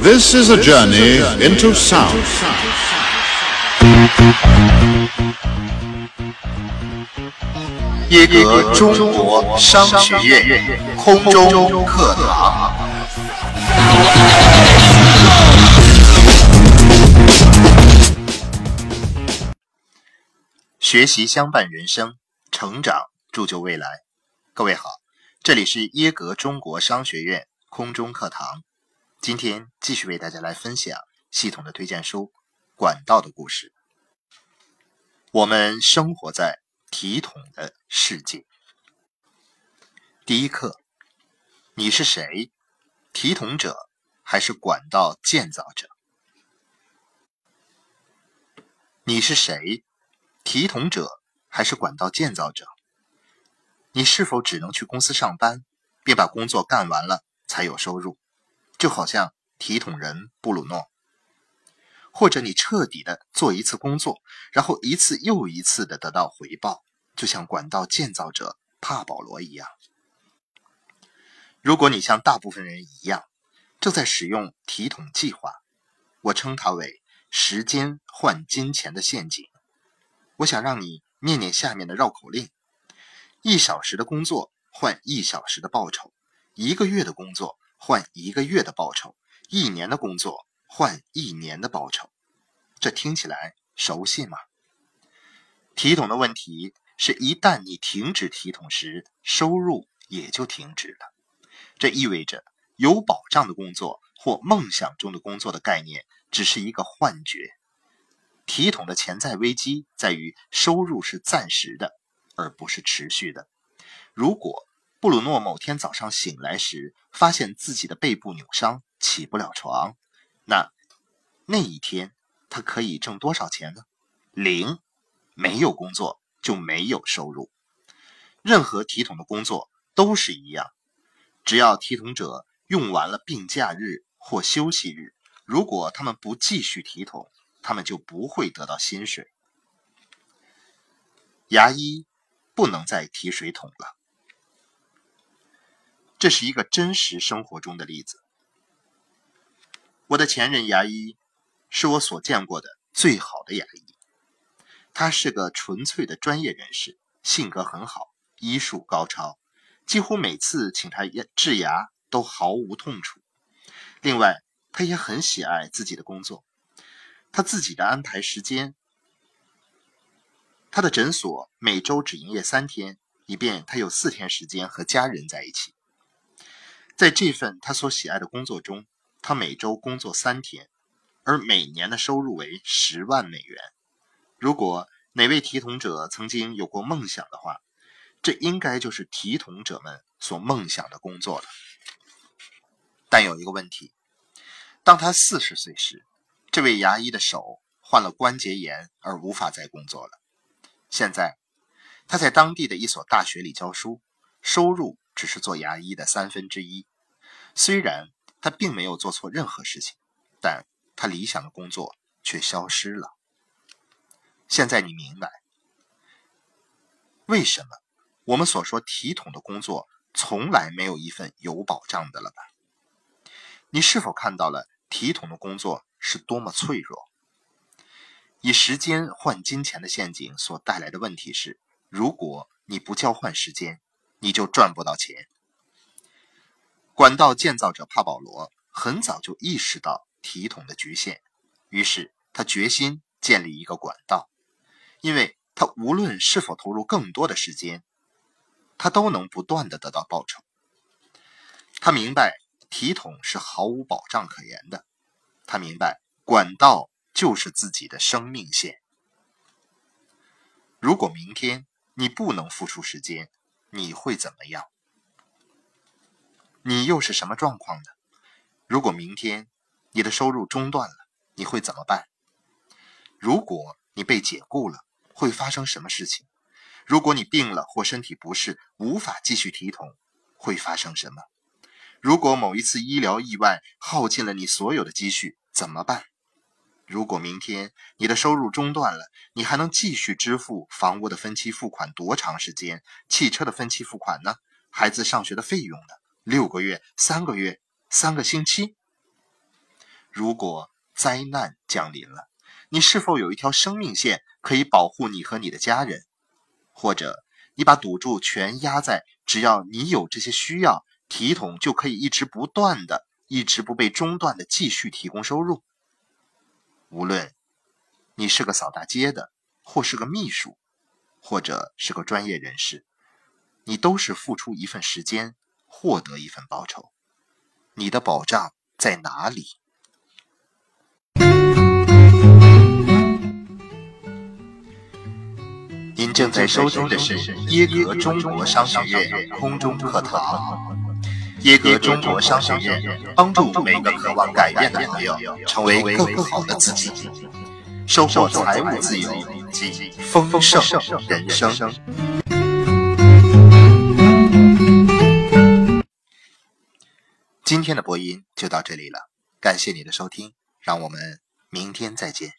This is a journey into sound. 耶格中国商学院空中课堂。学习相伴人生，成长铸就未来。各位好，这里是耶格中国商学院空中课堂。今天继续为大家来分享系统的推荐书《管道的故事》。我们生活在体统的世界。第一课，你是谁？体统者还是管道建造者？你是谁？体统者还是管道建造者？你是否只能去公司上班，并把工作干完了才有收入？就好像体统人布鲁诺，或者你彻底的做一次工作，然后一次又一次的得到回报，就像管道建造者帕保罗一样。如果你像大部分人一样，正在使用体统计划，我称它为“时间换金钱的陷阱”。我想让你念念下面的绕口令：一小时的工作换一小时的报酬，一个月的工作。换一个月的报酬，一年的工作换一年的报酬，这听起来熟悉吗？体统的问题是，一旦你停止体统时，收入也就停止了。这意味着有保障的工作或梦想中的工作的概念只是一个幻觉。体统的潜在危机在于，收入是暂时的，而不是持续的。如果布鲁诺某天早上醒来时，发现自己的背部扭伤，起不了床。那那一天他可以挣多少钱呢？零，没有工作就没有收入。任何体统的工作都是一样，只要体统者用完了病假日或休息日，如果他们不继续体统，他们就不会得到薪水。牙医不能再提水桶了。这是一个真实生活中的例子。我的前任牙医是我所见过的最好的牙医，他是个纯粹的专业人士，性格很好，医术高超，几乎每次请他治牙都毫无痛楚。另外，他也很喜爱自己的工作，他自己的安排时间，他的诊所每周只营业三天，以便他有四天时间和家人在一起。在这份他所喜爱的工作中，他每周工作三天，而每年的收入为十万美元。如果哪位提统者曾经有过梦想的话，这应该就是提统者们所梦想的工作了。但有一个问题：当他四十岁时，这位牙医的手患了关节炎而无法再工作了。现在，他在当地的一所大学里教书，收入。只是做牙医的三分之一，虽然他并没有做错任何事情，但他理想的工作却消失了。现在你明白为什么我们所说体统的工作从来没有一份有保障的了吧？你是否看到了体统的工作是多么脆弱？以时间换金钱的陷阱所带来的问题是：如果你不交换时间。你就赚不到钱。管道建造者帕保罗很早就意识到体统的局限，于是他决心建立一个管道，因为他无论是否投入更多的时间，他都能不断的得到报酬。他明白体统是毫无保障可言的，他明白管道就是自己的生命线。如果明天你不能付出时间，你会怎么样？你又是什么状况呢？如果明天你的收入中断了，你会怎么办？如果你被解雇了，会发生什么事情？如果你病了或身体不适，无法继续提桶，会发生什么？如果某一次医疗意外耗尽了你所有的积蓄，怎么办？如果明天你的收入中断了，你还能继续支付房屋的分期付款多长时间？汽车的分期付款呢？孩子上学的费用呢？六个月、三个月、三个星期？如果灾难降临了，你是否有一条生命线可以保护你和你的家人？或者你把赌注全压在只要你有这些需要，体统就可以一直不断的、一直不被中断的继续提供收入？无论你是个扫大街的，或是个秘书，或者是个专业人士，你都是付出一份时间，获得一份报酬。你的保障在哪里？您正在收听的是耶格中国商学院空中课堂。耶格中国商学院帮助每个渴望改变的朋友成为更好的自己，收获财务自由及丰盛人生。今天的播音就到这里了，感谢你的收听，让我们明天再见。